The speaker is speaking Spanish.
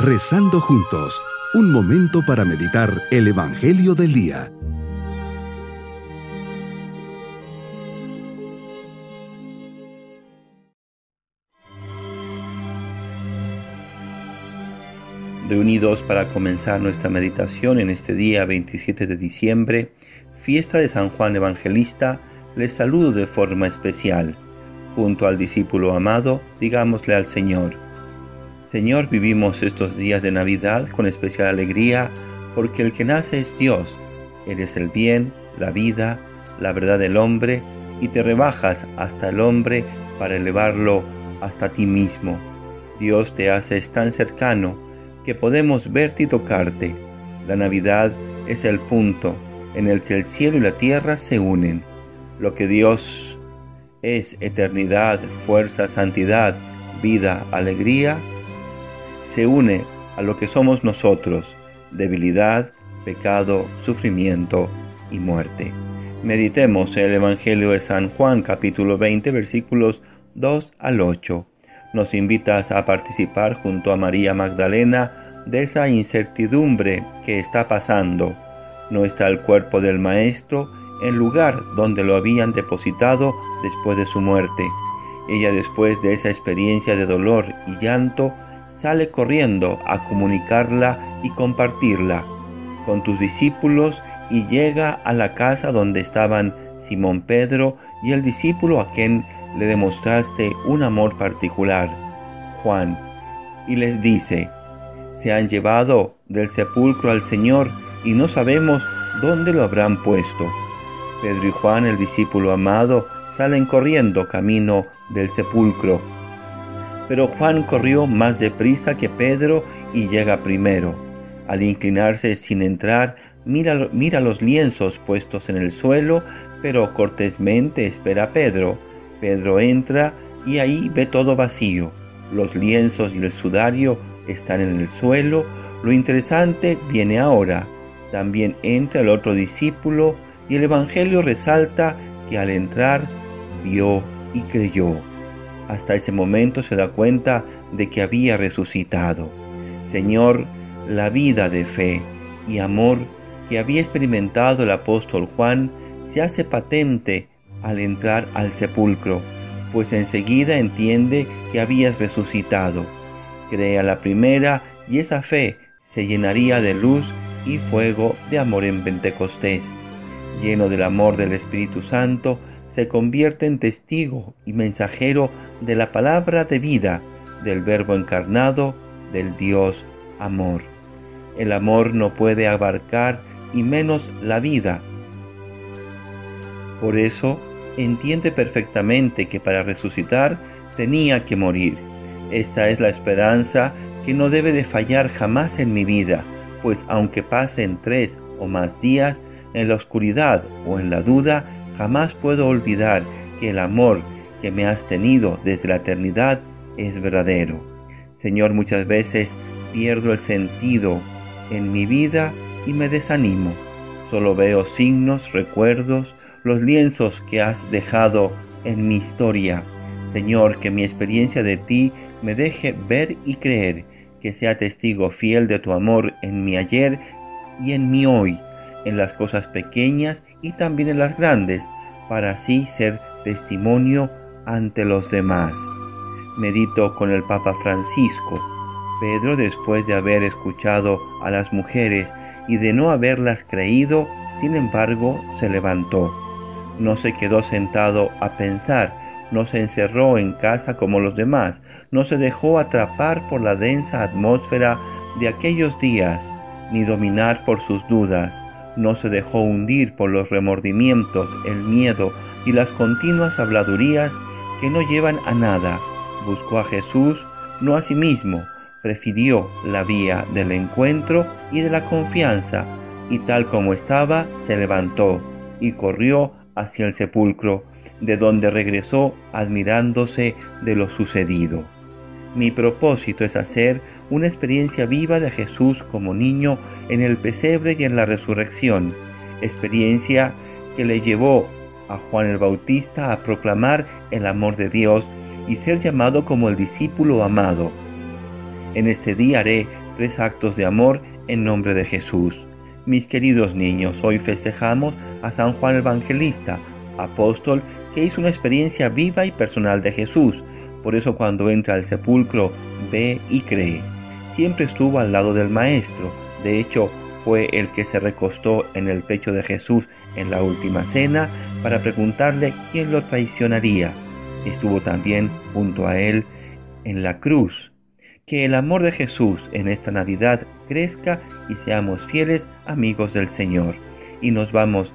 Rezando juntos, un momento para meditar el Evangelio del Día. Reunidos para comenzar nuestra meditación en este día 27 de diciembre, fiesta de San Juan Evangelista, les saludo de forma especial. Junto al discípulo amado, digámosle al Señor, Señor, vivimos estos días de Navidad con especial alegría, porque el que nace es Dios. Eres el bien, la vida, la verdad del hombre, y te rebajas hasta el hombre para elevarlo hasta ti mismo. Dios te haces tan cercano que podemos verte y tocarte. La Navidad es el punto en el que el cielo y la tierra se unen. Lo que Dios es eternidad, fuerza, santidad, vida, alegría, se une a lo que somos nosotros, debilidad, pecado, sufrimiento y muerte. Meditemos el Evangelio de San Juan capítulo 20 versículos 2 al 8. Nos invitas a participar junto a María Magdalena de esa incertidumbre que está pasando no está el cuerpo del Maestro en lugar donde lo habían depositado después de su muerte. Ella después de esa experiencia de dolor y llanto sale corriendo a comunicarla y compartirla con tus discípulos y llega a la casa donde estaban Simón Pedro y el discípulo a quien le demostraste un amor particular, Juan, y les dice, se han llevado del sepulcro al Señor y no sabemos dónde lo habrán puesto. Pedro y Juan, el discípulo amado, salen corriendo camino del sepulcro. Pero Juan corrió más deprisa que Pedro y llega primero. Al inclinarse sin entrar, mira, los lienzos puestos en el suelo, pero cortésmente espera a Pedro. Pedro entra y ahí ve todo vacío. Los lienzos y el sudario están en el suelo. Lo interesante viene ahora también entra el otro discípulo y el Evangelio resalta que al entrar vio y creyó. Hasta ese momento se da cuenta de que había resucitado. Señor, la vida de fe y amor que había experimentado el apóstol Juan se hace patente al entrar al sepulcro, pues enseguida entiende que habías resucitado. Crea la primera y esa fe se llenaría de luz y fuego de amor en Pentecostés. Lleno del amor del Espíritu Santo, se convierte en testigo y mensajero de la palabra de vida, del Verbo encarnado, del Dios amor. El amor no puede abarcar y menos la vida. Por eso, entiende perfectamente que para resucitar tenía que morir. Esta es la esperanza que no debe de fallar jamás en mi vida pues aunque pasen tres o más días en la oscuridad o en la duda, jamás puedo olvidar que el amor que me has tenido desde la eternidad es verdadero. Señor, muchas veces pierdo el sentido en mi vida y me desanimo. Solo veo signos, recuerdos, los lienzos que has dejado en mi historia. Señor, que mi experiencia de ti me deje ver y creer que sea testigo fiel de tu amor en mi ayer y en mi hoy, en las cosas pequeñas y también en las grandes, para así ser testimonio ante los demás. Medito con el Papa Francisco. Pedro, después de haber escuchado a las mujeres y de no haberlas creído, sin embargo, se levantó. No se quedó sentado a pensar, no se encerró en casa como los demás, no se dejó atrapar por la densa atmósfera de aquellos días, ni dominar por sus dudas, no se dejó hundir por los remordimientos, el miedo y las continuas habladurías que no llevan a nada. Buscó a Jesús, no a sí mismo, prefirió la vía del encuentro y de la confianza, y tal como estaba, se levantó y corrió hacia el sepulcro de donde regresó admirándose de lo sucedido. Mi propósito es hacer una experiencia viva de Jesús como niño en el pesebre y en la resurrección, experiencia que le llevó a Juan el Bautista a proclamar el amor de Dios y ser llamado como el discípulo amado. En este día haré tres actos de amor en nombre de Jesús. Mis queridos niños, hoy festejamos a San Juan Evangelista, apóstol que hizo una experiencia viva y personal de Jesús. Por eso cuando entra al sepulcro, ve y cree. Siempre estuvo al lado del Maestro. De hecho, fue el que se recostó en el pecho de Jesús en la última cena para preguntarle quién lo traicionaría. Estuvo también junto a él en la cruz que el amor de Jesús en esta Navidad crezca y seamos fieles amigos del Señor. Y nos vamos